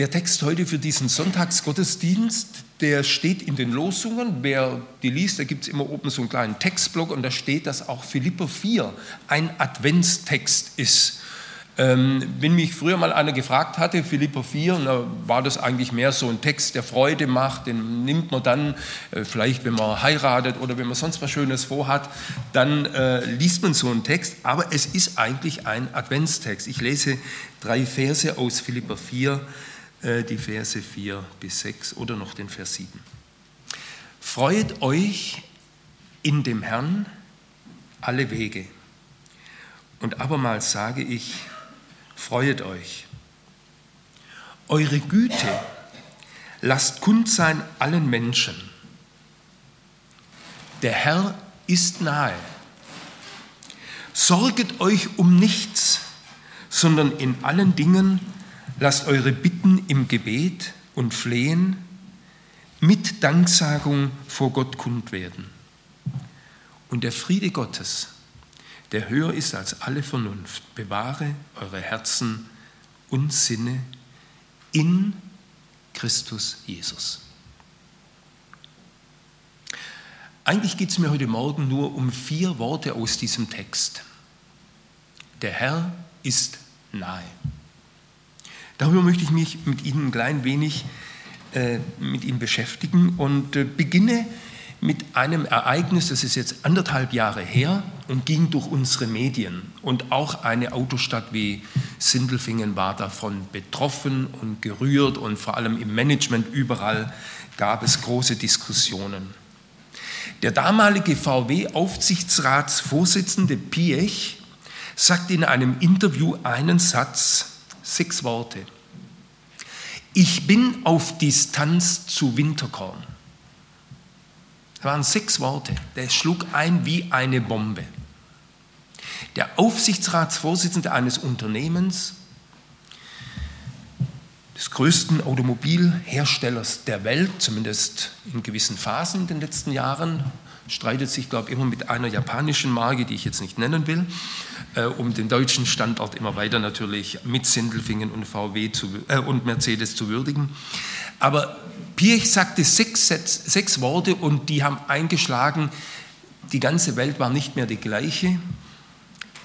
Der Text heute für diesen Sonntagsgottesdienst, der steht in den Losungen. Wer die liest, da gibt es immer oben so einen kleinen Textblock und da steht, dass auch Philipper 4 ein Adventstext ist. Ähm, wenn mich früher mal einer gefragt hatte, Philippa 4, da war das eigentlich mehr so ein Text, der Freude macht, den nimmt man dann, äh, vielleicht wenn man heiratet oder wenn man sonst was Schönes vorhat, dann äh, liest man so einen Text, aber es ist eigentlich ein Adventstext. Ich lese drei Verse aus Philippa 4, äh, die Verse 4 bis 6 oder noch den Vers 7. Freut euch in dem Herrn alle Wege. Und abermals sage ich, freuet euch. Eure Güte lasst kund sein allen Menschen. Der Herr ist nahe. Sorget euch um nichts, sondern in allen Dingen lasst eure Bitten im Gebet und Flehen mit Danksagung vor Gott kund werden. Und der Friede Gottes, der höher ist als alle Vernunft, bewahre eure Herzen und Sinne in Christus Jesus. Eigentlich geht es mir heute Morgen nur um vier Worte aus diesem Text. Der Herr ist nahe. Darüber möchte ich mich mit Ihnen ein klein wenig äh, mit Ihnen beschäftigen und äh, beginne mit einem Ereignis, das ist jetzt anderthalb Jahre her und ging durch unsere Medien. Und auch eine Autostadt wie Sindelfingen war davon betroffen und gerührt und vor allem im Management überall gab es große Diskussionen. Der damalige VW-Aufsichtsratsvorsitzende Piech sagt in einem Interview einen Satz, sechs Worte. Ich bin auf Distanz zu Winterkorn. Das waren sechs Worte. Der schlug ein wie eine Bombe. Der Aufsichtsratsvorsitzende eines Unternehmens, des größten Automobilherstellers der Welt, zumindest in gewissen Phasen in den letzten Jahren, streitet sich, glaube ich, immer mit einer japanischen Marke, die ich jetzt nicht nennen will, um den deutschen Standort immer weiter natürlich mit Sindelfingen und VW zu, äh, und Mercedes zu würdigen. Aber Piech sagte sechs, sechs Worte und die haben eingeschlagen, die ganze Welt war nicht mehr die gleiche.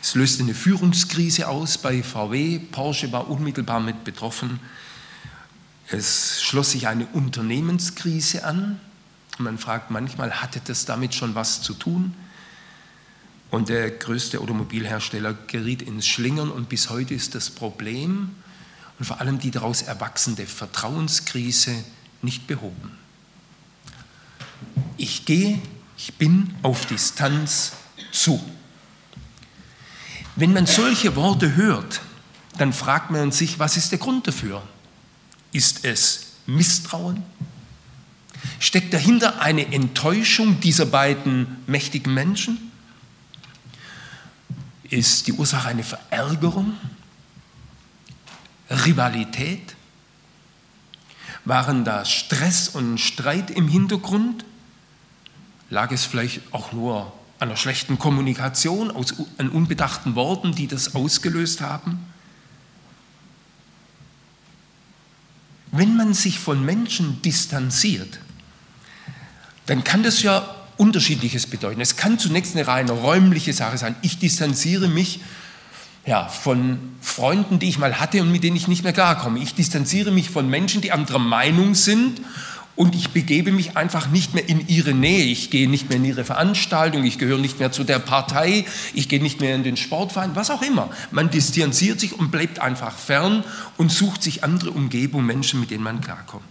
Es löste eine Führungskrise aus bei VW, Porsche war unmittelbar mit betroffen. Es schloss sich eine Unternehmenskrise an. Man fragt manchmal, hatte das damit schon was zu tun? Und der größte Automobilhersteller geriet ins Schlingern und bis heute ist das Problem und vor allem die daraus erwachsende Vertrauenskrise nicht behoben. Ich gehe, ich bin auf Distanz zu. Wenn man solche Worte hört, dann fragt man sich, was ist der Grund dafür? Ist es Misstrauen? Steckt dahinter eine Enttäuschung dieser beiden mächtigen Menschen? Ist die Ursache eine Verärgerung? Rivalität? Waren da Stress und Streit im Hintergrund? Lag es vielleicht auch nur an einer schlechten Kommunikation, aus, an unbedachten Worten, die das ausgelöst haben? Wenn man sich von Menschen distanziert, dann kann das ja unterschiedliches bedeuten. Es kann zunächst eine rein räumliche Sache sein. Ich distanziere mich ja, von Freunden, die ich mal hatte und mit denen ich nicht mehr klarkomme. Ich distanziere mich von Menschen, die anderer Meinung sind und ich begebe mich einfach nicht mehr in ihre Nähe. Ich gehe nicht mehr in ihre Veranstaltung, ich gehöre nicht mehr zu der Partei, ich gehe nicht mehr in den Sportverein, was auch immer. Man distanziert sich und bleibt einfach fern und sucht sich andere Umgebungen, Menschen, mit denen man klarkommt.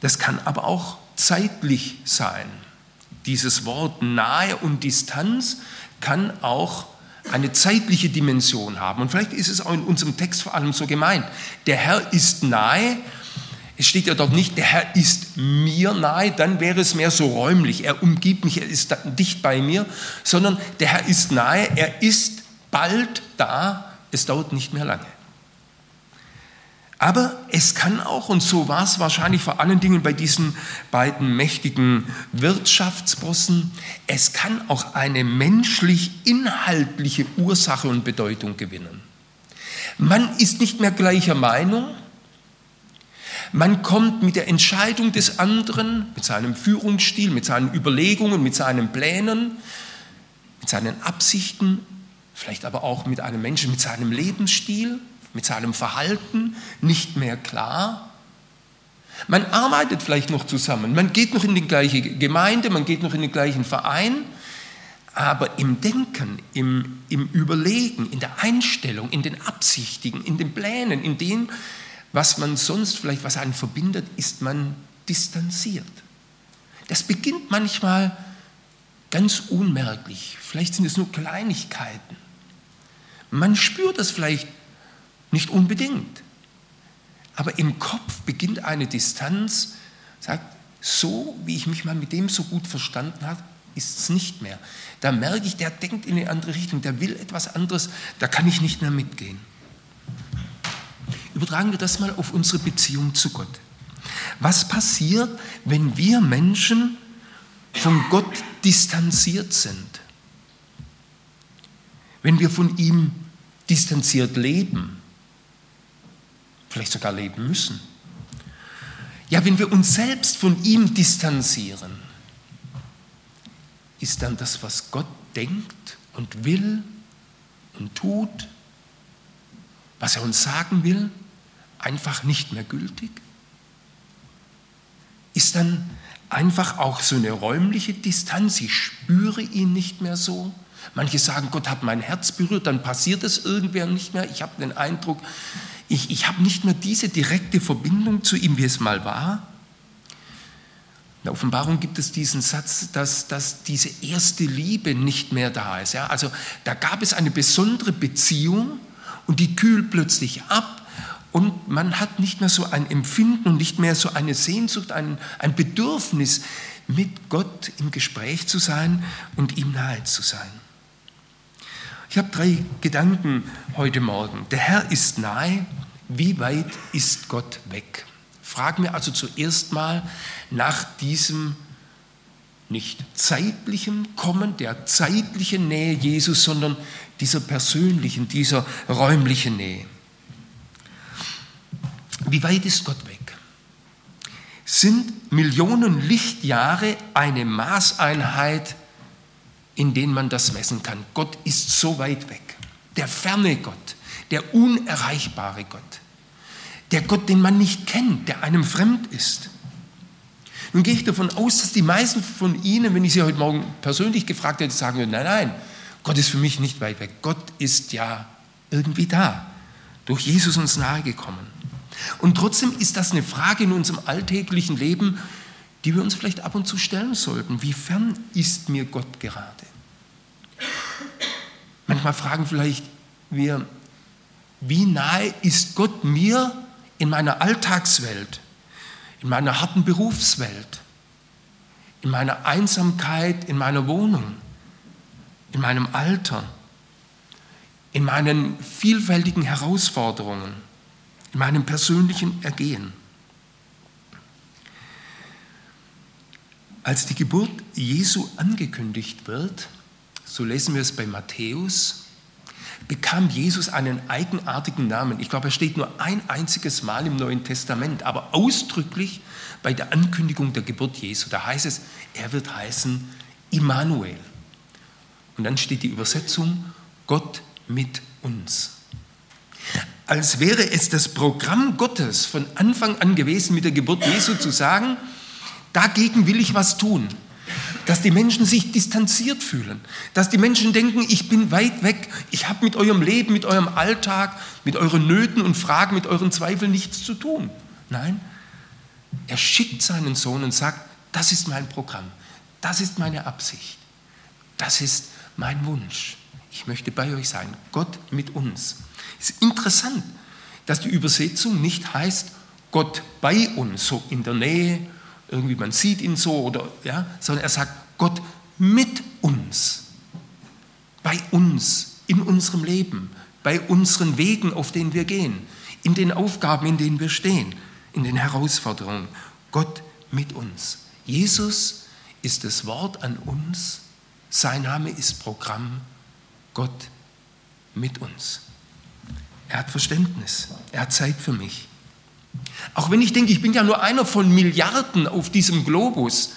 Das kann aber auch zeitlich sein. Dieses Wort nahe und Distanz kann auch eine zeitliche Dimension haben. Und vielleicht ist es auch in unserem Text vor allem so gemeint. Der Herr ist nahe. Es steht ja dort nicht, der Herr ist mir nahe, dann wäre es mehr so räumlich. Er umgibt mich, er ist dicht bei mir, sondern der Herr ist nahe, er ist bald da, es dauert nicht mehr lange. Aber es kann auch, und so war es wahrscheinlich vor allen Dingen bei diesen beiden mächtigen Wirtschaftsbossen, es kann auch eine menschlich-inhaltliche Ursache und Bedeutung gewinnen. Man ist nicht mehr gleicher Meinung. Man kommt mit der Entscheidung des anderen, mit seinem Führungsstil, mit seinen Überlegungen, mit seinen Plänen, mit seinen Absichten, vielleicht aber auch mit einem Menschen, mit seinem Lebensstil, mit seinem Verhalten nicht mehr klar. Man arbeitet vielleicht noch zusammen, man geht noch in die gleiche Gemeinde, man geht noch in den gleichen Verein, aber im Denken, im, im Überlegen, in der Einstellung, in den Absichtigen, in den Plänen, in dem, was man sonst vielleicht, was einen verbindet, ist man distanziert. Das beginnt manchmal ganz unmerklich. Vielleicht sind es nur Kleinigkeiten. Man spürt das vielleicht nicht unbedingt. Aber im Kopf beginnt eine Distanz, sagt, so wie ich mich mal mit dem so gut verstanden habe, ist es nicht mehr. Da merke ich, der denkt in eine andere Richtung, der will etwas anderes, da kann ich nicht mehr mitgehen. Übertragen wir das mal auf unsere Beziehung zu Gott. Was passiert, wenn wir Menschen von Gott distanziert sind? Wenn wir von ihm distanziert leben? Vielleicht sogar leben müssen? Ja, wenn wir uns selbst von ihm distanzieren, ist dann das, was Gott denkt und will und tut, was er uns sagen will, einfach nicht mehr gültig? Ist dann einfach auch so eine räumliche Distanz, ich spüre ihn nicht mehr so? Manche sagen, Gott hat mein Herz berührt, dann passiert es irgendwer nicht mehr. Ich habe den Eindruck, ich, ich habe nicht mehr diese direkte Verbindung zu ihm, wie es mal war. In der Offenbarung gibt es diesen Satz, dass, dass diese erste Liebe nicht mehr da ist. Ja? Also da gab es eine besondere Beziehung und die kühlt plötzlich ab und man hat nicht mehr so ein Empfinden und nicht mehr so eine Sehnsucht, ein, ein Bedürfnis, mit Gott im Gespräch zu sein und ihm nahe zu sein. Ich habe drei Gedanken heute Morgen. Der Herr ist nahe. Wie weit ist Gott weg? Fragen wir also zuerst mal nach diesem nicht zeitlichen Kommen, der zeitlichen Nähe Jesus, sondern dieser persönlichen, dieser räumlichen Nähe. Wie weit ist Gott weg? Sind Millionen Lichtjahre eine Maßeinheit, in denen man das messen kann? Gott ist so weit weg. Der ferne Gott, der unerreichbare Gott, der Gott, den man nicht kennt, der einem fremd ist. Nun gehe ich davon aus, dass die meisten von Ihnen, wenn ich Sie heute Morgen persönlich gefragt hätte, sagen würden, nein, nein, Gott ist für mich nicht weit weg. Gott ist ja irgendwie da, durch Jesus uns nahegekommen. Und trotzdem ist das eine Frage in unserem alltäglichen Leben, die wir uns vielleicht ab und zu stellen sollten. Wie fern ist mir Gott gerade? Manchmal fragen vielleicht wir, wie nahe ist Gott mir in meiner Alltagswelt, in meiner harten Berufswelt, in meiner Einsamkeit, in meiner Wohnung, in meinem Alter, in meinen vielfältigen Herausforderungen in meinem persönlichen Ergehen. Als die Geburt Jesu angekündigt wird, so lesen wir es bei Matthäus, bekam Jesus einen eigenartigen Namen. Ich glaube, er steht nur ein einziges Mal im Neuen Testament, aber ausdrücklich bei der Ankündigung der Geburt Jesu. Da heißt es, er wird heißen Immanuel. Und dann steht die Übersetzung, Gott mit uns als wäre es das Programm Gottes von Anfang an gewesen, mit der Geburt Jesu zu sagen, dagegen will ich was tun. Dass die Menschen sich distanziert fühlen, dass die Menschen denken, ich bin weit weg, ich habe mit eurem Leben, mit eurem Alltag, mit euren Nöten und Fragen, mit euren Zweifeln nichts zu tun. Nein, er schickt seinen Sohn und sagt, das ist mein Programm, das ist meine Absicht, das ist mein Wunsch. Ich möchte bei euch sein, Gott mit uns. Es ist interessant, dass die Übersetzung nicht heißt Gott bei uns, so in der Nähe, irgendwie man sieht ihn so, oder, ja, sondern er sagt Gott mit uns, bei uns, in unserem Leben, bei unseren Wegen, auf denen wir gehen, in den Aufgaben, in denen wir stehen, in den Herausforderungen. Gott mit uns. Jesus ist das Wort an uns, sein Name ist Programm, Gott mit uns. Er hat Verständnis. Er hat Zeit für mich. Auch wenn ich denke, ich bin ja nur einer von Milliarden auf diesem Globus.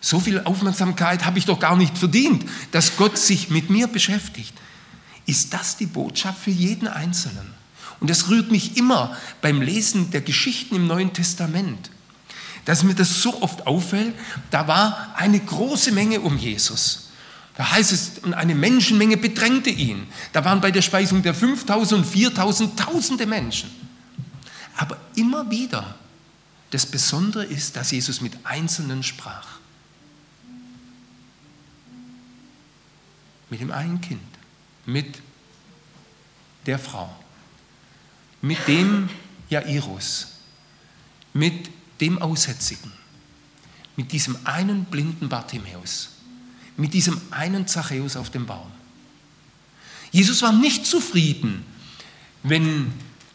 So viel Aufmerksamkeit habe ich doch gar nicht verdient, dass Gott sich mit mir beschäftigt. Ist das die Botschaft für jeden Einzelnen? Und das rührt mich immer beim Lesen der Geschichten im Neuen Testament, dass mir das so oft auffällt, da war eine große Menge um Jesus. Da heißt es, eine Menschenmenge bedrängte ihn. Da waren bei der Speisung der 5000 und 4000 tausende Menschen. Aber immer wieder, das Besondere ist, dass Jesus mit Einzelnen sprach. Mit dem einen Kind, mit der Frau, mit dem Jairus, mit dem Aussätzigen, mit diesem einen blinden Bartimäus, mit diesem einen Zachäus auf dem Baum. Jesus war nicht zufrieden, wenn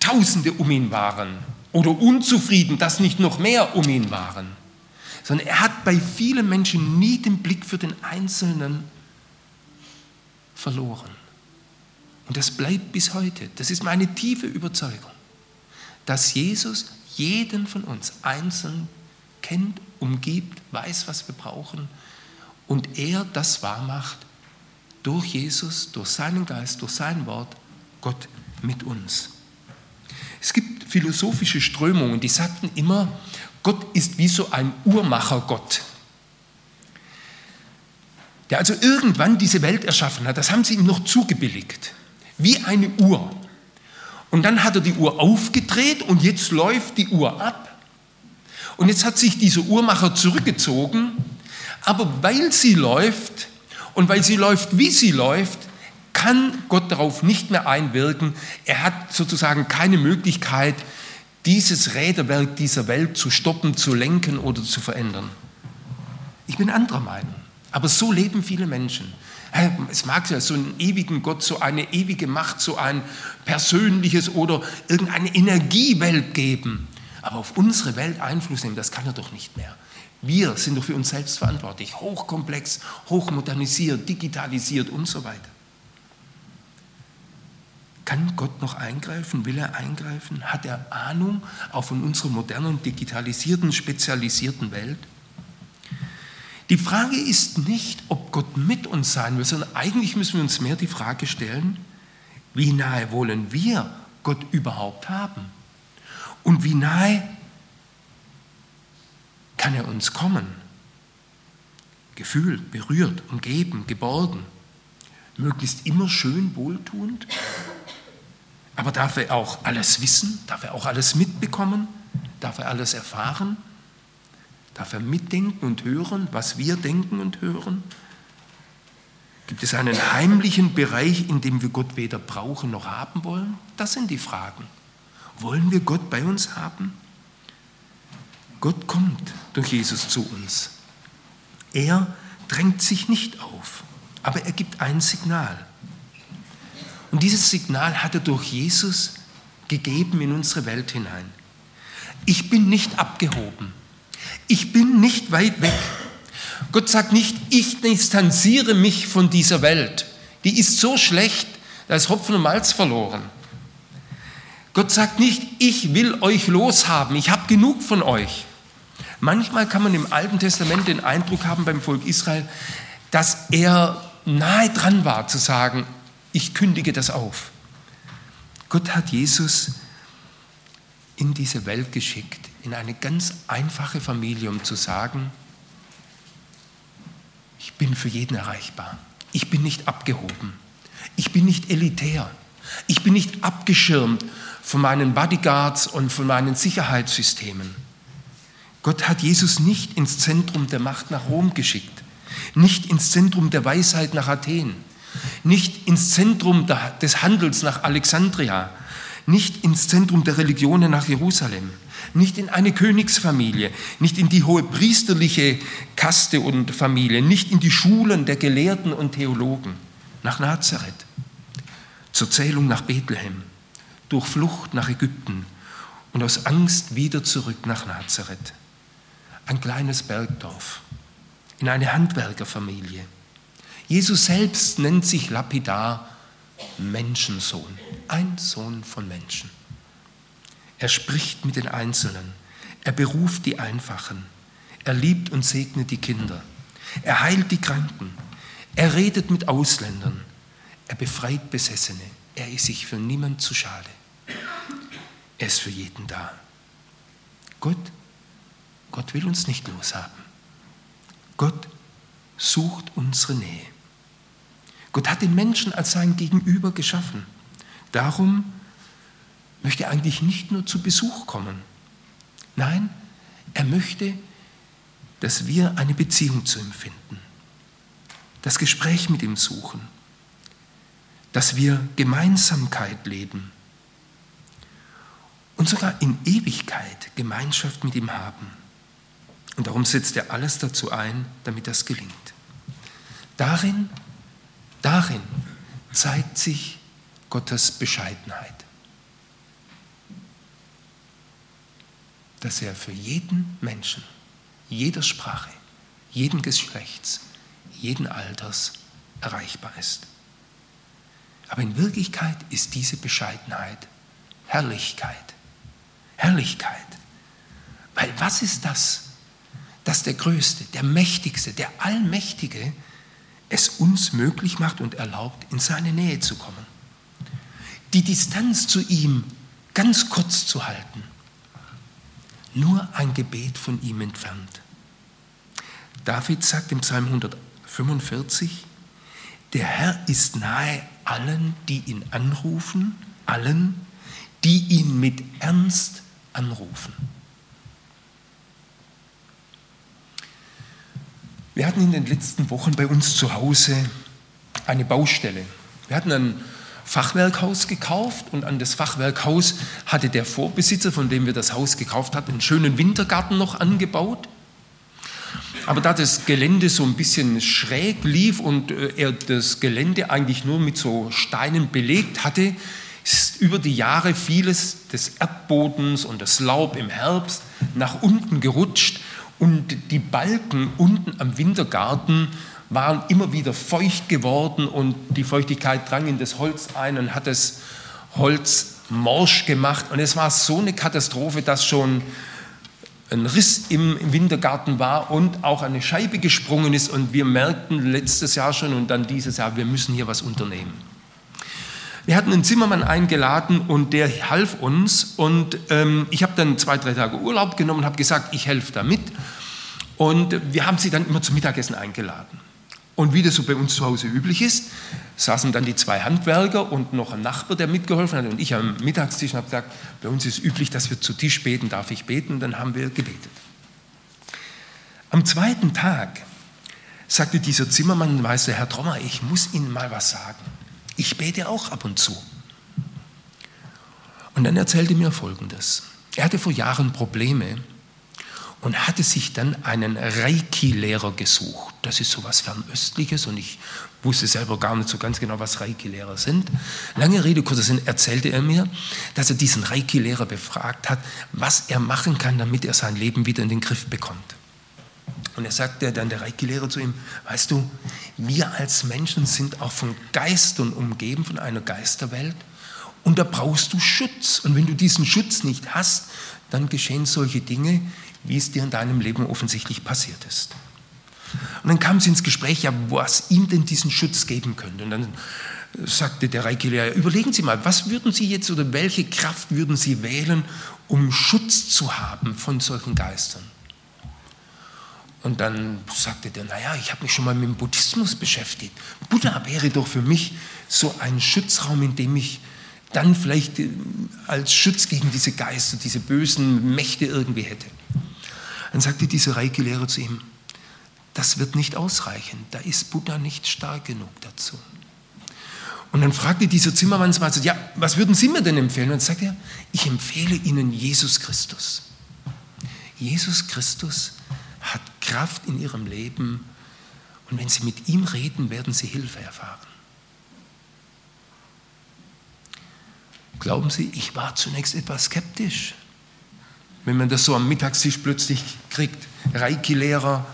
Tausende um ihn waren oder unzufrieden, dass nicht noch mehr um ihn waren, sondern er hat bei vielen Menschen nie den Blick für den Einzelnen verloren. Und das bleibt bis heute. Das ist meine tiefe Überzeugung, dass Jesus jeden von uns einzeln kennt, umgibt, weiß, was wir brauchen und er das wahrmacht durch Jesus, durch seinen Geist, durch sein Wort, Gott mit uns. Es gibt philosophische Strömungen, die sagten immer, Gott ist wie so ein Uhrmachergott, der also irgendwann diese Welt erschaffen hat. Das haben sie ihm noch zugebilligt wie eine Uhr. Und dann hat er die Uhr aufgedreht und jetzt läuft die Uhr ab. Und jetzt hat sich dieser Uhrmacher zurückgezogen, aber weil sie läuft und weil sie läuft, wie sie läuft, kann Gott darauf nicht mehr einwirken. Er hat sozusagen keine Möglichkeit, dieses Räderwerk dieser Welt zu stoppen, zu lenken oder zu verändern. Ich bin anderer Meinung, aber so leben viele Menschen. Es mag ja so einen ewigen Gott, so eine ewige Macht, so ein persönliches oder irgendeine Energiewelt geben. Aber auf unsere Welt Einfluss nehmen, das kann er doch nicht mehr. Wir sind doch für uns selbst verantwortlich. Hochkomplex, hochmodernisiert, digitalisiert und so weiter. Kann Gott noch eingreifen? Will er eingreifen? Hat er Ahnung auch von unserer modernen, digitalisierten, spezialisierten Welt? Die Frage ist nicht, ob Gott mit uns sein will, sondern eigentlich müssen wir uns mehr die Frage stellen, wie nahe wollen wir Gott überhaupt haben? Und wie nahe kann er uns kommen? Gefühlt, berührt, umgeben, geborgen, möglichst immer schön wohltuend. Aber darf er auch alles wissen? Darf er auch alles mitbekommen? Darf er alles erfahren? Darf er mitdenken und hören, was wir denken und hören? Gibt es einen heimlichen Bereich, in dem wir Gott weder brauchen noch haben wollen? Das sind die Fragen. Wollen wir Gott bei uns haben? Gott kommt durch Jesus zu uns. Er drängt sich nicht auf, aber er gibt ein Signal. Und dieses Signal hat er durch Jesus gegeben in unsere Welt hinein. Ich bin nicht abgehoben. Ich bin nicht weit weg. Gott sagt nicht, ich distanziere mich von dieser Welt. Die ist so schlecht, da ist Hopfen und Malz verloren. Gott sagt nicht, ich will euch loshaben, ich habe genug von euch. Manchmal kann man im Alten Testament den Eindruck haben beim Volk Israel, dass er nahe dran war zu sagen, ich kündige das auf. Gott hat Jesus in diese Welt geschickt, in eine ganz einfache Familie, um zu sagen, ich bin für jeden erreichbar. Ich bin nicht abgehoben. Ich bin nicht elitär. Ich bin nicht abgeschirmt von meinen Bodyguards und von meinen Sicherheitssystemen. Gott hat Jesus nicht ins Zentrum der Macht nach Rom geschickt, nicht ins Zentrum der Weisheit nach Athen, nicht ins Zentrum des Handels nach Alexandria, nicht ins Zentrum der Religionen nach Jerusalem, nicht in eine Königsfamilie, nicht in die hohe priesterliche Kaste und Familie, nicht in die Schulen der Gelehrten und Theologen, nach Nazareth, zur Zählung nach Bethlehem, durch Flucht nach Ägypten. Und aus Angst wieder zurück nach Nazareth. Ein kleines Bergdorf, in eine Handwerkerfamilie. Jesus selbst nennt sich lapidar Menschensohn, ein Sohn von Menschen. Er spricht mit den Einzelnen, er beruft die Einfachen, er liebt und segnet die Kinder, er heilt die Kranken, er redet mit Ausländern, er befreit Besessene, er ist sich für niemand zu schade. Er ist für jeden da. Gott, Gott will uns nicht loshaben. Gott sucht unsere Nähe. Gott hat den Menschen als sein Gegenüber geschaffen. Darum möchte er eigentlich nicht nur zu Besuch kommen. Nein, er möchte, dass wir eine Beziehung zu ihm finden, das Gespräch mit ihm suchen, dass wir Gemeinsamkeit leben und sogar in Ewigkeit Gemeinschaft mit ihm haben. Und darum setzt er alles dazu ein, damit das gelingt. Darin, darin zeigt sich Gottes Bescheidenheit. Dass er für jeden Menschen, jeder Sprache, jeden Geschlechts, jeden Alters erreichbar ist. Aber in Wirklichkeit ist diese Bescheidenheit Herrlichkeit. Herrlichkeit. Weil was ist das? Dass der Größte, der Mächtigste, der Allmächtige es uns möglich macht und erlaubt, in seine Nähe zu kommen. Die Distanz zu ihm ganz kurz zu halten. Nur ein Gebet von ihm entfernt. David sagt im Psalm 145, der Herr ist nahe allen, die ihn anrufen, allen, die ihn mit Ernst anrufen. Wir hatten in den letzten Wochen bei uns zu Hause eine Baustelle. Wir hatten ein Fachwerkhaus gekauft und an das Fachwerkhaus hatte der Vorbesitzer, von dem wir das Haus gekauft hatten, einen schönen Wintergarten noch angebaut. Aber da das Gelände so ein bisschen schräg lief und äh, er das Gelände eigentlich nur mit so Steinen belegt hatte, ist über die Jahre vieles des Erdbodens und das Laub im Herbst nach unten gerutscht und die Balken unten am Wintergarten waren immer wieder feucht geworden und die Feuchtigkeit drang in das Holz ein und hat das Holz morsch gemacht. Und es war so eine Katastrophe, dass schon ein Riss im Wintergarten war und auch eine Scheibe gesprungen ist. Und wir merkten letztes Jahr schon und dann dieses Jahr, wir müssen hier was unternehmen. Wir hatten einen Zimmermann eingeladen und der half uns. Und ähm, ich habe dann zwei, drei Tage Urlaub genommen und habe gesagt, ich helfe da mit. Und wir haben sie dann immer zum Mittagessen eingeladen. Und wie das so bei uns zu Hause üblich ist, saßen dann die zwei Handwerker und noch ein Nachbar, der mitgeholfen hat, und ich am Mittagstisch und habe gesagt, bei uns ist üblich, dass wir zu Tisch beten, darf ich beten? Und dann haben wir gebetet. Am zweiten Tag sagte dieser Zimmermann, weißt du, Herr Trommer, ich muss Ihnen mal was sagen. Ich bete auch ab und zu. Und dann erzählte mir Folgendes. Er hatte vor Jahren Probleme und hatte sich dann einen Reiki-Lehrer gesucht. Das ist so etwas Fernöstliches und ich wusste selber gar nicht so ganz genau, was Reiki-Lehrer sind. Lange Rede, kurzer Sinn, erzählte er mir, dass er diesen Reiki-Lehrer befragt hat, was er machen kann, damit er sein Leben wieder in den Griff bekommt. Und er sagte dann der Reiki-Lehrer zu ihm, weißt du, wir als Menschen sind auch von Geistern umgeben, von einer Geisterwelt. Und da brauchst du Schutz. Und wenn du diesen Schutz nicht hast, dann geschehen solche Dinge, wie es dir in deinem Leben offensichtlich passiert ist. Und dann kam sie ins Gespräch, ja, was ihm denn diesen Schutz geben könnte. Und dann sagte der Reiki-Lehrer, überlegen Sie mal, was würden Sie jetzt oder welche Kraft würden Sie wählen, um Schutz zu haben von solchen Geistern? Und dann sagte der, naja, ich habe mich schon mal mit dem Buddhismus beschäftigt. Buddha wäre doch für mich so ein Schutzraum, in dem ich dann vielleicht äh, als Schutz gegen diese Geister, diese bösen Mächte irgendwie hätte. Dann sagte dieser Reiki-Lehrer zu ihm, das wird nicht ausreichen, da ist Buddha nicht stark genug dazu. Und dann fragte dieser Zimmermann mal, ja, was würden Sie mir denn empfehlen? Und dann sagte er, ich empfehle Ihnen Jesus Christus. Jesus Christus hat Kraft in ihrem Leben und wenn sie mit ihm reden, werden sie Hilfe erfahren. Glauben Sie, ich war zunächst etwas skeptisch, wenn man das so am Mittagstisch plötzlich kriegt. Reiki-Lehrer,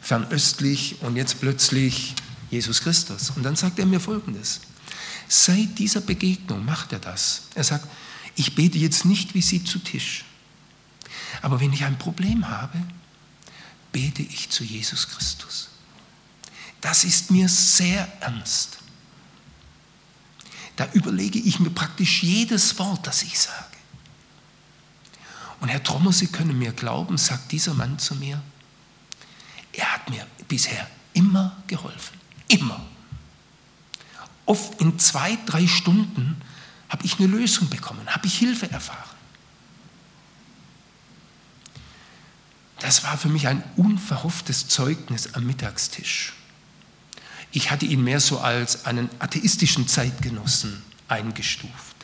fernöstlich und jetzt plötzlich Jesus Christus. Und dann sagt er mir Folgendes. Seit dieser Begegnung macht er das. Er sagt, ich bete jetzt nicht wie Sie zu Tisch. Aber wenn ich ein Problem habe, bete ich zu Jesus Christus. Das ist mir sehr ernst. Da überlege ich mir praktisch jedes Wort, das ich sage. Und Herr Trommer, Sie können mir glauben, sagt dieser Mann zu mir, er hat mir bisher immer geholfen. Immer. Oft in zwei, drei Stunden habe ich eine Lösung bekommen, habe ich Hilfe erfahren. Das war für mich ein unverhofftes Zeugnis am Mittagstisch. Ich hatte ihn mehr so als einen atheistischen Zeitgenossen eingestuft.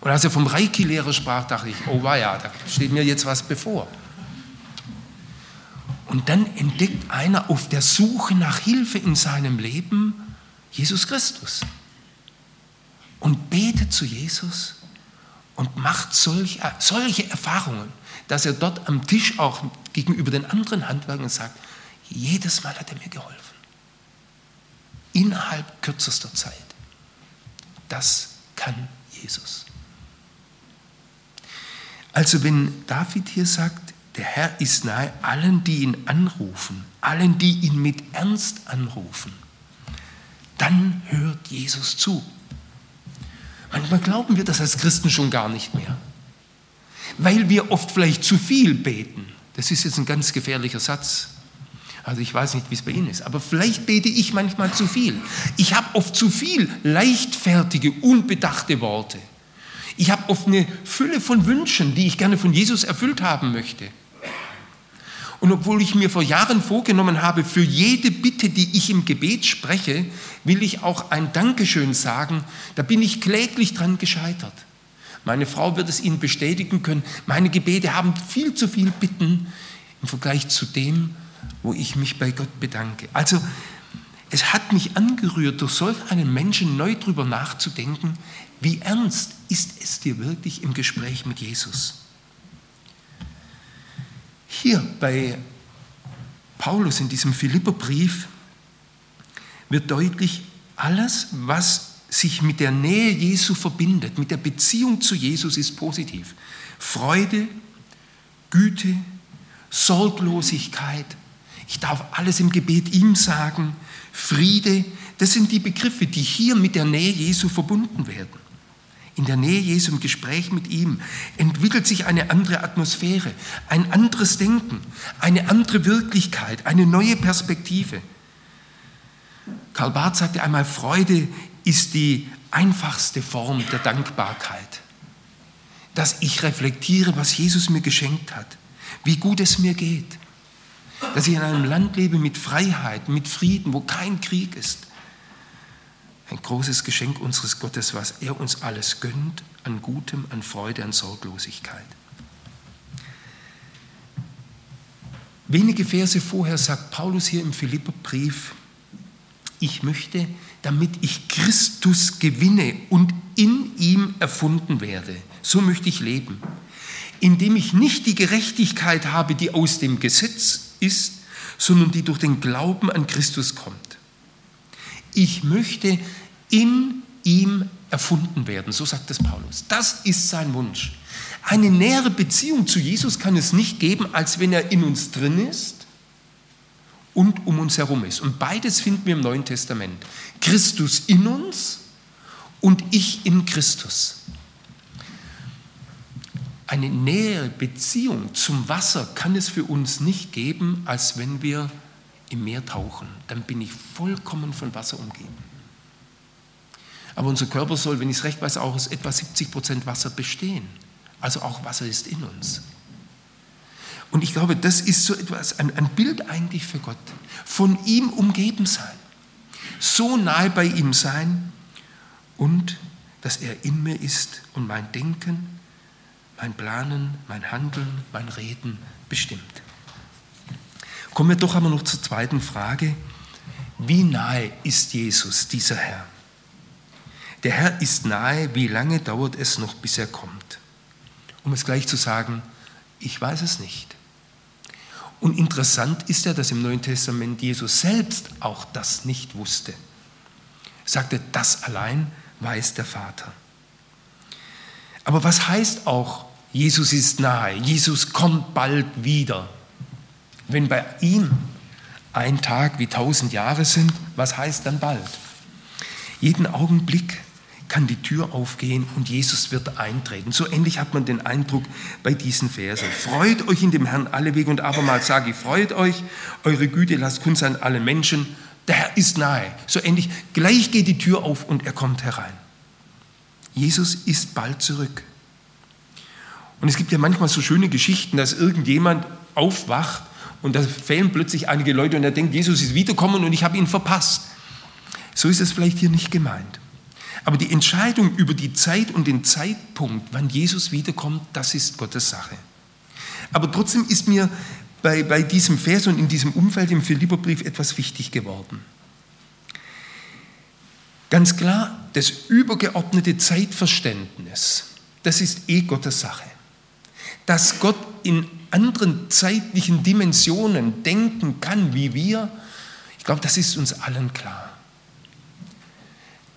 Und als er vom Reiki-Lehrer sprach, dachte ich, oh ja, da steht mir jetzt was bevor. Und dann entdeckt einer auf der Suche nach Hilfe in seinem Leben Jesus Christus und betet zu Jesus und macht solch, solche Erfahrungen, dass er dort am Tisch auch gegenüber den anderen Handwerkern sagt, jedes Mal hat er mir geholfen. Innerhalb kürzester Zeit. Das kann Jesus. Also wenn David hier sagt, der Herr ist nahe allen, die ihn anrufen, allen, die ihn mit Ernst anrufen, dann hört Jesus zu. Manchmal glauben wir das als Christen schon gar nicht mehr, weil wir oft vielleicht zu viel beten. Das ist jetzt ein ganz gefährlicher Satz. Also ich weiß nicht, wie es bei Ihnen ist, aber vielleicht bete ich manchmal zu viel. Ich habe oft zu viel leichtfertige, unbedachte Worte. Ich habe oft eine Fülle von Wünschen, die ich gerne von Jesus erfüllt haben möchte. Und obwohl ich mir vor Jahren vorgenommen habe, für jede Bitte, die ich im Gebet spreche, will ich auch ein Dankeschön sagen, da bin ich kläglich dran gescheitert. Meine Frau wird es Ihnen bestätigen können, meine Gebete haben viel zu viel Bitten im Vergleich zu dem, wo ich mich bei Gott bedanke. Also es hat mich angerührt, durch solch einen Menschen neu darüber nachzudenken, wie ernst ist es dir wirklich im Gespräch mit Jesus. Hier bei Paulus in diesem Philipperbrief wird deutlich, alles, was sich mit der Nähe Jesu verbindet, mit der Beziehung zu Jesus, ist positiv. Freude, Güte, Sorglosigkeit. Ich darf alles im Gebet ihm sagen. Friede, das sind die Begriffe, die hier mit der Nähe Jesu verbunden werden in der Nähe Jesu, im Gespräch mit ihm, entwickelt sich eine andere Atmosphäre, ein anderes Denken, eine andere Wirklichkeit, eine neue Perspektive. Karl Barth sagte einmal, Freude ist die einfachste Form der Dankbarkeit. Dass ich reflektiere, was Jesus mir geschenkt hat, wie gut es mir geht. Dass ich in einem Land lebe mit Freiheit, mit Frieden, wo kein Krieg ist ein großes Geschenk unseres Gottes, was er uns alles gönnt, an Gutem, an Freude, an Sorglosigkeit. Wenige Verse vorher sagt Paulus hier im Philipperbrief, ich möchte, damit ich Christus gewinne und in ihm erfunden werde, so möchte ich leben, indem ich nicht die Gerechtigkeit habe, die aus dem Gesetz ist, sondern die durch den Glauben an Christus kommt. Ich möchte in ihm erfunden werden, so sagt es Paulus. Das ist sein Wunsch. Eine nähere Beziehung zu Jesus kann es nicht geben, als wenn er in uns drin ist und um uns herum ist. Und beides finden wir im Neuen Testament. Christus in uns und ich in Christus. Eine nähere Beziehung zum Wasser kann es für uns nicht geben, als wenn wir im Meer tauchen. Dann bin ich vollkommen von Wasser umgeben. Aber unser Körper soll, wenn ich es recht weiß, auch aus etwa 70 Prozent Wasser bestehen. Also auch Wasser ist in uns. Und ich glaube, das ist so etwas, ein, ein Bild eigentlich für Gott. Von ihm umgeben sein. So nahe bei ihm sein und dass er in mir ist und mein Denken, mein Planen, mein Handeln, mein Reden bestimmt. Kommen wir doch aber noch zur zweiten Frage. Wie nahe ist Jesus, dieser Herr? Der Herr ist nahe, wie lange dauert es noch, bis er kommt? Um es gleich zu sagen, ich weiß es nicht. Und interessant ist ja, dass im Neuen Testament Jesus selbst auch das nicht wusste. sagte, das allein weiß der Vater. Aber was heißt auch, Jesus ist nahe, Jesus kommt bald wieder? Wenn bei ihm ein Tag wie tausend Jahre sind, was heißt dann bald? Jeden Augenblick kann die Tür aufgehen und Jesus wird eintreten. So ähnlich hat man den Eindruck bei diesen Versen. Freut euch in dem Herrn alle Wege und abermals sage ich, freut euch, eure Güte lasst kund sein allen Menschen, der Herr ist nahe. So ähnlich, gleich geht die Tür auf und er kommt herein. Jesus ist bald zurück. Und es gibt ja manchmal so schöne Geschichten, dass irgendjemand aufwacht und da fehlen plötzlich einige Leute und er denkt, Jesus ist wiederkommen und ich habe ihn verpasst. So ist es vielleicht hier nicht gemeint. Aber die Entscheidung über die Zeit und den Zeitpunkt, wann Jesus wiederkommt, das ist Gottes Sache. Aber trotzdem ist mir bei, bei diesem Vers und in diesem Umfeld im Philipperbrief etwas wichtig geworden. Ganz klar, das übergeordnete Zeitverständnis, das ist eh Gottes Sache. Dass Gott in anderen zeitlichen Dimensionen denken kann wie wir, ich glaube, das ist uns allen klar.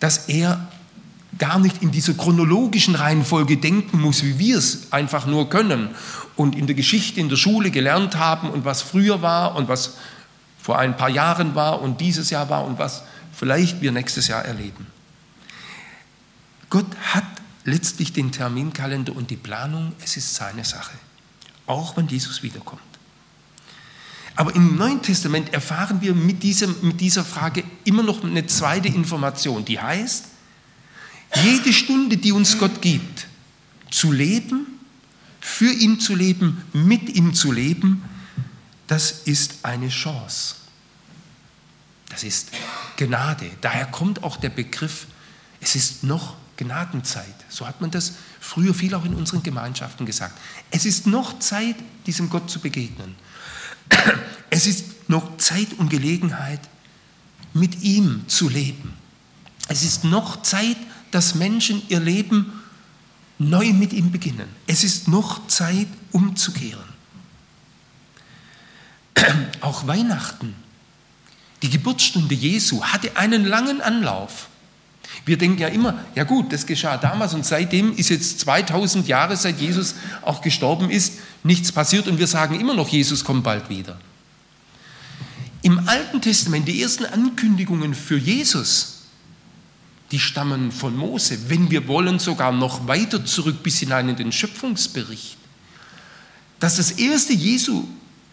Dass er gar nicht in dieser chronologischen Reihenfolge denken muss, wie wir es einfach nur können und in der Geschichte, in der Schule gelernt haben und was früher war und was vor ein paar Jahren war und dieses Jahr war und was vielleicht wir nächstes Jahr erleben. Gott hat letztlich den Terminkalender und die Planung, es ist seine Sache, auch wenn Jesus wiederkommt. Aber im Neuen Testament erfahren wir mit, diesem, mit dieser Frage immer noch eine zweite Information, die heißt, jede Stunde, die uns Gott gibt, zu leben, für ihn zu leben, mit ihm zu leben, das ist eine Chance. Das ist Gnade. Daher kommt auch der Begriff, es ist noch Gnadenzeit. So hat man das früher viel auch in unseren Gemeinschaften gesagt. Es ist noch Zeit, diesem Gott zu begegnen. Es ist noch Zeit und Gelegenheit, mit ihm zu leben. Es ist noch Zeit, dass Menschen ihr Leben neu mit ihm beginnen. Es ist noch Zeit, umzukehren. Auch Weihnachten, die Geburtsstunde Jesu, hatte einen langen Anlauf. Wir denken ja immer, ja gut, das geschah damals und seitdem ist jetzt 2000 Jahre, seit Jesus auch gestorben ist, nichts passiert und wir sagen immer noch, Jesus kommt bald wieder. Im Alten Testament, die ersten Ankündigungen für Jesus, die stammen von Mose. Wenn wir wollen, sogar noch weiter zurück bis hinein in den Schöpfungsbericht. Dass das erste Jesu,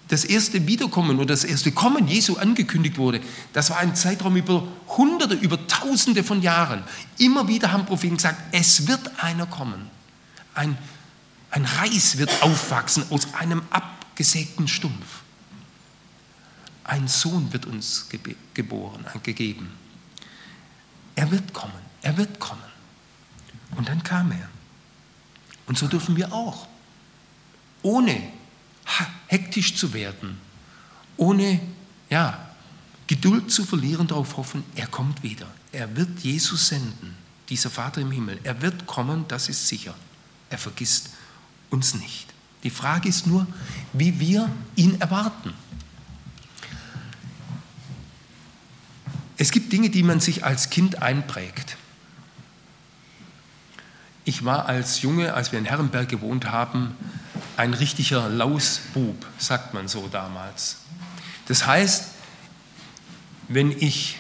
das erste Wiederkommen oder das erste Kommen Jesu angekündigt wurde, das war ein Zeitraum über Hunderte, über Tausende von Jahren. Immer wieder haben Propheten gesagt, es wird einer kommen. Ein, ein Reis wird aufwachsen aus einem abgesägten Stumpf. Ein Sohn wird uns geboren, gegeben. Er wird kommen, er wird kommen. Und dann kam er. Und so dürfen wir auch, ohne hektisch zu werden, ohne ja, Geduld zu verlieren, darauf hoffen, er kommt wieder. Er wird Jesus senden, dieser Vater im Himmel. Er wird kommen, das ist sicher. Er vergisst uns nicht. Die Frage ist nur, wie wir ihn erwarten. Es gibt Dinge, die man sich als Kind einprägt. Ich war als Junge, als wir in Herrenberg gewohnt haben, ein richtiger Lausbub, sagt man so damals. Das heißt, wenn ich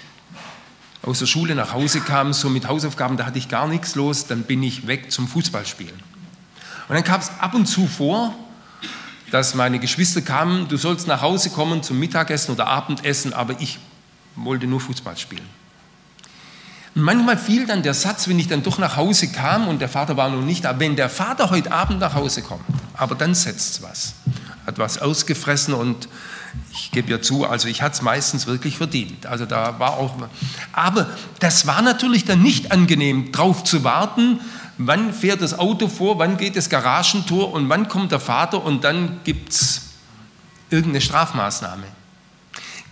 aus der Schule nach Hause kam, so mit Hausaufgaben, da hatte ich gar nichts los, dann bin ich weg zum Fußballspielen. Und dann kam es ab und zu vor, dass meine Geschwister kamen, du sollst nach Hause kommen zum Mittagessen oder Abendessen, aber ich wollte nur Fußball spielen. Und manchmal fiel dann der Satz, wenn ich dann doch nach Hause kam und der Vater war noch nicht da, wenn der Vater heute Abend nach Hause kommt, aber dann setzt was. Hat was ausgefressen und ich gebe ja zu, also ich hatte es meistens wirklich verdient. Also da war auch, aber das war natürlich dann nicht angenehm, drauf zu warten, wann fährt das Auto vor, wann geht das Garagentor und wann kommt der Vater und dann gibt es irgendeine Strafmaßnahme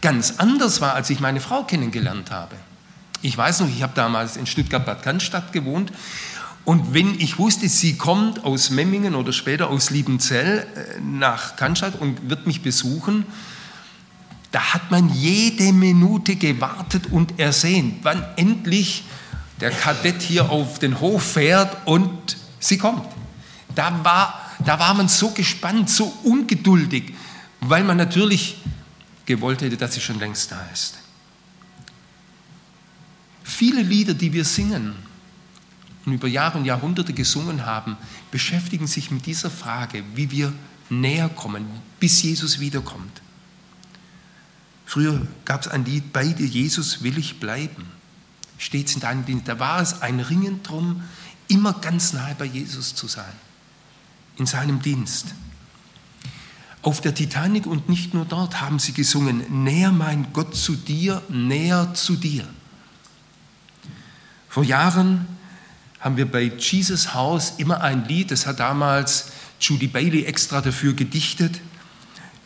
ganz anders war, als ich meine Frau kennengelernt habe. Ich weiß noch, ich habe damals in Stuttgart-Bad Cannstatt gewohnt und wenn ich wusste, sie kommt aus Memmingen oder später aus Liebenzell äh, nach Cannstatt und wird mich besuchen, Da hat man jede Minute gewartet und ersehen, wann endlich der Kadett hier auf den Hof fährt und sie kommt. Da war, da war man so gespannt, so ungeduldig, weil man natürlich gewollt hätte, dass sie schon längst da ist. Viele Lieder, die wir singen und über Jahre und Jahrhunderte gesungen haben, beschäftigen sich mit dieser Frage, wie wir näher kommen, bis Jesus wiederkommt. Früher gab es ein Lied, bei dir Jesus will ich bleiben. Steht es in deinem Dienst. Da war es ein Ringen drum, immer ganz nahe bei Jesus zu sein. In seinem Dienst. Auf der Titanic und nicht nur dort haben sie gesungen, näher mein Gott zu dir, näher zu dir. Vor Jahren haben wir bei Jesus House immer ein Lied, das hat damals Judy Bailey extra dafür gedichtet.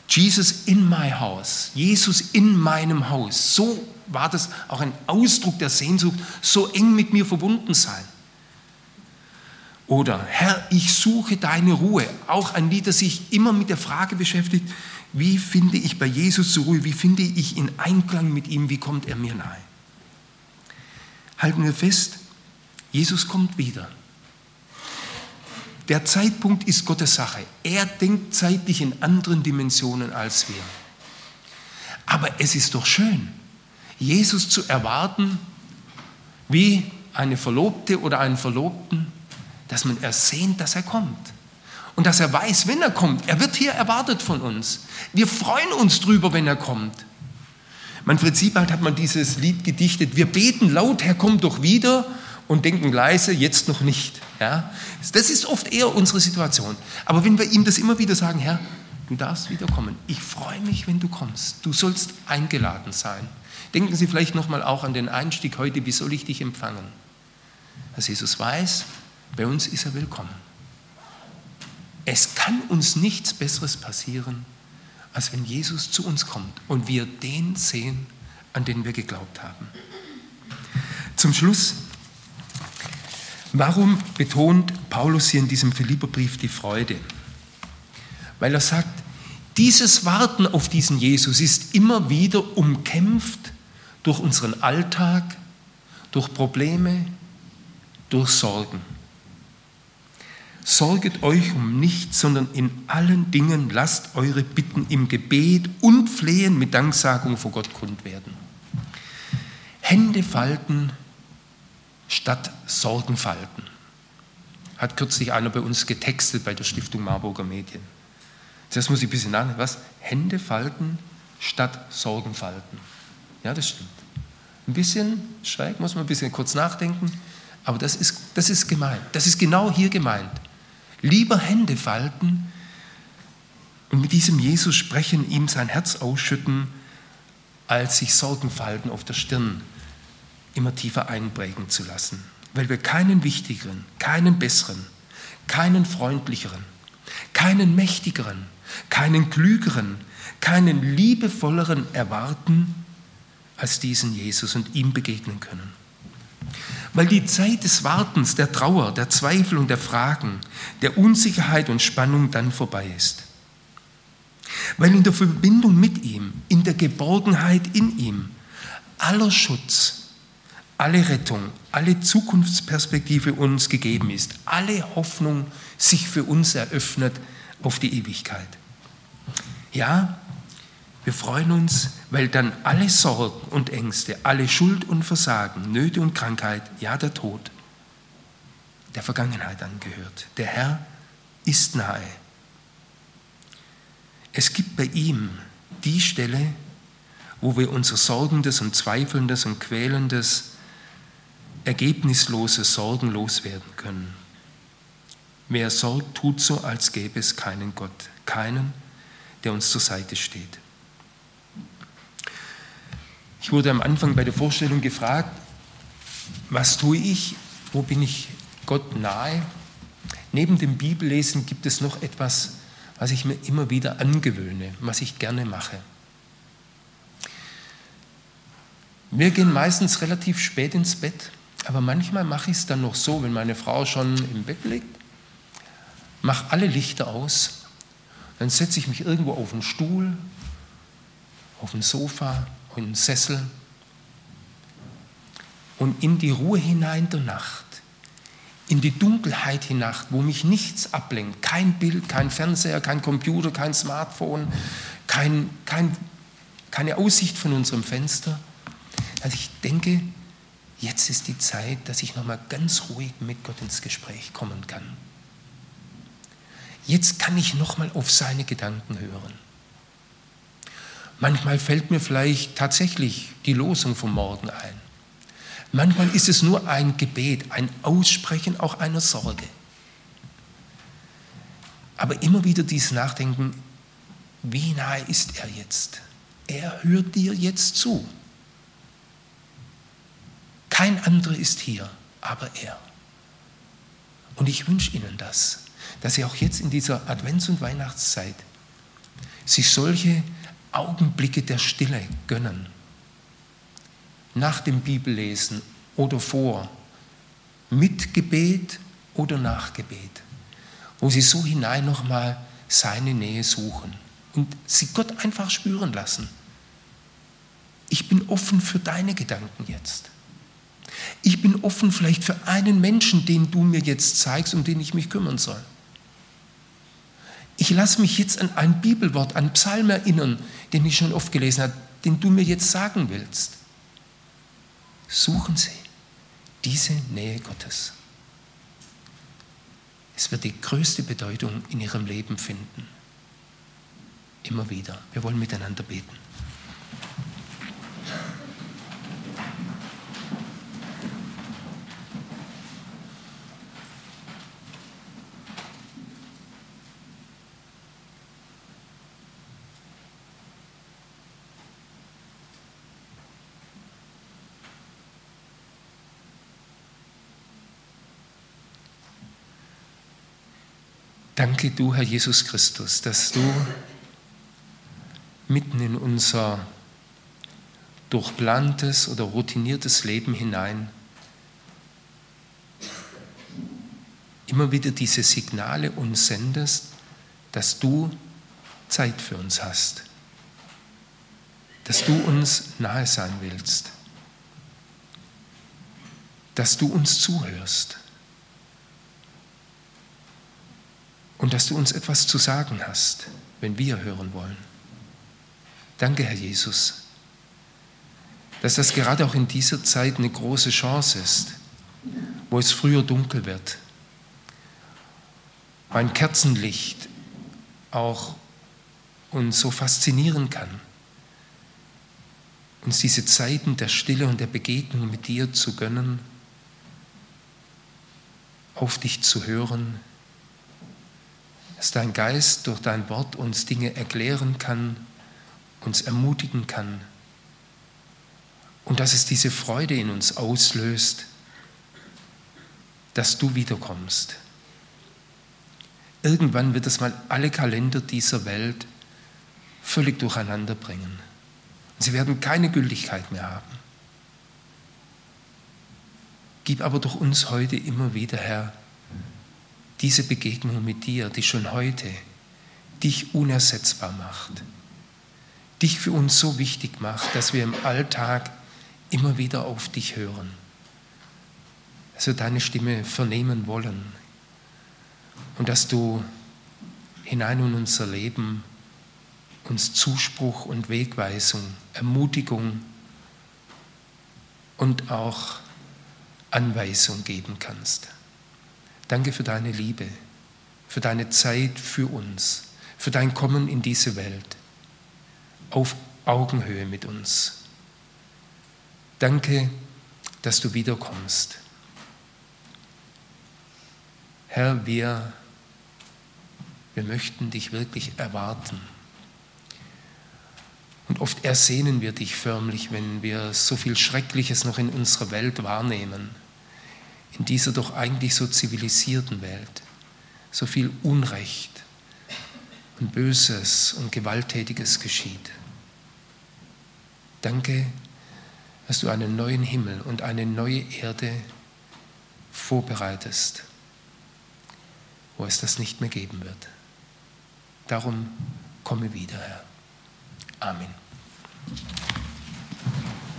Jesus in my house, Jesus in meinem Haus. So war das auch ein Ausdruck der Sehnsucht, so eng mit mir verbunden sein. Oder Herr, ich suche deine Ruhe. Auch ein Lied, das sich immer mit der Frage beschäftigt, wie finde ich bei Jesus zur Ruhe, wie finde ich in Einklang mit ihm, wie kommt er mir nahe. Halten wir fest, Jesus kommt wieder. Der Zeitpunkt ist Gottes Sache. Er denkt zeitlich in anderen Dimensionen als wir. Aber es ist doch schön, Jesus zu erwarten, wie eine Verlobte oder einen Verlobten, dass man ersehnt, dass er kommt. Und dass er weiß, wenn er kommt, er wird hier erwartet von uns. Wir freuen uns drüber, wenn er kommt. Manfred Siebald hat mal dieses Lied gedichtet, wir beten laut, Herr, komm doch wieder und denken leise, jetzt noch nicht. Ja? Das ist oft eher unsere Situation. Aber wenn wir ihm das immer wieder sagen, Herr, du darfst wiederkommen, ich freue mich, wenn du kommst, du sollst eingeladen sein. Denken Sie vielleicht nochmal auch an den Einstieg heute, wie soll ich dich empfangen? Dass Jesus weiß, bei uns ist er willkommen. Es kann uns nichts Besseres passieren, als wenn Jesus zu uns kommt und wir den sehen, an den wir geglaubt haben. Zum Schluss Warum betont Paulus hier in diesem Philipperbrief die Freude? Weil er sagt, dieses Warten auf diesen Jesus ist immer wieder umkämpft durch unseren Alltag, durch Probleme, durch Sorgen. Sorget euch um nichts, sondern in allen Dingen lasst eure Bitten im Gebet und Flehen mit Danksagung vor Gott kund werden. Hände falten statt Sorgenfalten. Hat kürzlich einer bei uns getextet bei der Stiftung Marburger Medien. Das muss ich ein bisschen nachdenken. Was? Hände falten statt Sorgenfalten. Ja, das stimmt. Ein bisschen schräg, muss man ein bisschen kurz nachdenken, aber das ist, das ist gemeint. Das ist genau hier gemeint. Lieber Hände falten und mit diesem Jesus sprechen, ihm sein Herz ausschütten, als sich Sorgenfalten auf der Stirn immer tiefer einprägen zu lassen, weil wir keinen wichtigeren, keinen besseren, keinen freundlicheren, keinen mächtigeren, keinen klügeren, keinen liebevolleren erwarten als diesen Jesus und ihm begegnen können. Weil die Zeit des Wartens, der Trauer, der Zweifel und der Fragen, der Unsicherheit und Spannung dann vorbei ist. Weil in der Verbindung mit ihm, in der Geborgenheit in ihm, aller Schutz, alle Rettung, alle Zukunftsperspektive uns gegeben ist, alle Hoffnung sich für uns eröffnet auf die Ewigkeit. Ja, wir freuen uns, weil dann alle Sorgen und Ängste, alle Schuld und Versagen, Nöte und Krankheit, ja der Tod, der Vergangenheit angehört. Der Herr ist nahe. Es gibt bei ihm die Stelle, wo wir unser Sorgendes und Zweifelndes und Quälendes ergebnislose Sorgen loswerden können. Wer sorgt, tut so, als gäbe es keinen Gott, keinen, der uns zur Seite steht. Ich wurde am Anfang bei der Vorstellung gefragt, was tue ich, wo bin ich Gott nahe? Neben dem Bibellesen gibt es noch etwas, was ich mir immer wieder angewöhne, was ich gerne mache. Wir gehen meistens relativ spät ins Bett aber manchmal mache ich es dann noch so, wenn meine Frau schon im Bett liegt, mache alle Lichter aus, dann setze ich mich irgendwo auf einen Stuhl auf dem Sofa, im Sessel und in die Ruhe hinein der Nacht, in die Dunkelheit hinein, wo mich nichts ablenkt, kein Bild, kein Fernseher, kein Computer, kein Smartphone, kein, kein, keine Aussicht von unserem Fenster, dass ich denke, jetzt ist die Zeit, dass ich nochmal ganz ruhig mit Gott ins Gespräch kommen kann. Jetzt kann ich nochmal auf seine Gedanken hören. Manchmal fällt mir vielleicht tatsächlich die Losung vom Morgen ein. Manchmal ist es nur ein Gebet, ein Aussprechen auch einer Sorge. Aber immer wieder dieses Nachdenken, wie nahe ist er jetzt? Er hört dir jetzt zu. Kein anderer ist hier, aber er. Und ich wünsche Ihnen das, dass Sie auch jetzt in dieser Advents- und Weihnachtszeit sich solche Augenblicke der Stille gönnen. Nach dem Bibellesen oder vor, mit Gebet oder nach Gebet, wo Sie so hinein nochmal seine Nähe suchen und Sie Gott einfach spüren lassen. Ich bin offen für deine Gedanken jetzt. Ich bin offen vielleicht für einen Menschen, den du mir jetzt zeigst, um den ich mich kümmern soll. Ich lasse mich jetzt an ein Bibelwort, an Psalm erinnern, den ich schon oft gelesen habe, den du mir jetzt sagen willst. Suchen Sie diese Nähe Gottes. Es wird die größte Bedeutung in Ihrem Leben finden. Immer wieder. Wir wollen miteinander beten. Danke du, Herr Jesus Christus, dass du mitten in unser durchplantes oder routiniertes Leben hinein immer wieder diese Signale uns sendest, dass du Zeit für uns hast, dass du uns nahe sein willst, dass du uns zuhörst. Und dass du uns etwas zu sagen hast, wenn wir hören wollen. Danke, Herr Jesus, dass das gerade auch in dieser Zeit eine große Chance ist, wo es früher dunkel wird, wo Kerzenlicht auch uns so faszinieren kann, uns diese Zeiten der Stille und der Begegnung mit dir zu gönnen, auf dich zu hören, dass dein Geist durch dein Wort uns Dinge erklären kann, uns ermutigen kann und dass es diese Freude in uns auslöst, dass du wiederkommst. Irgendwann wird es mal alle Kalender dieser Welt völlig durcheinander bringen. Sie werden keine Gültigkeit mehr haben. Gib aber durch uns heute immer wieder, Herr, diese Begegnung mit dir, die schon heute dich unersetzbar macht, dich für uns so wichtig macht, dass wir im Alltag immer wieder auf dich hören, dass wir deine Stimme vernehmen wollen und dass du hinein in unser Leben uns Zuspruch und Wegweisung, Ermutigung und auch Anweisung geben kannst. Danke für deine Liebe, für deine Zeit für uns, für dein Kommen in diese Welt, auf Augenhöhe mit uns. Danke, dass du wiederkommst. Herr, wir, wir möchten dich wirklich erwarten. Und oft ersehnen wir dich förmlich, wenn wir so viel Schreckliches noch in unserer Welt wahrnehmen in dieser doch eigentlich so zivilisierten Welt so viel Unrecht und Böses und Gewalttätiges geschieht. Danke, dass du einen neuen Himmel und eine neue Erde vorbereitest, wo es das nicht mehr geben wird. Darum komme wieder, Herr. Amen.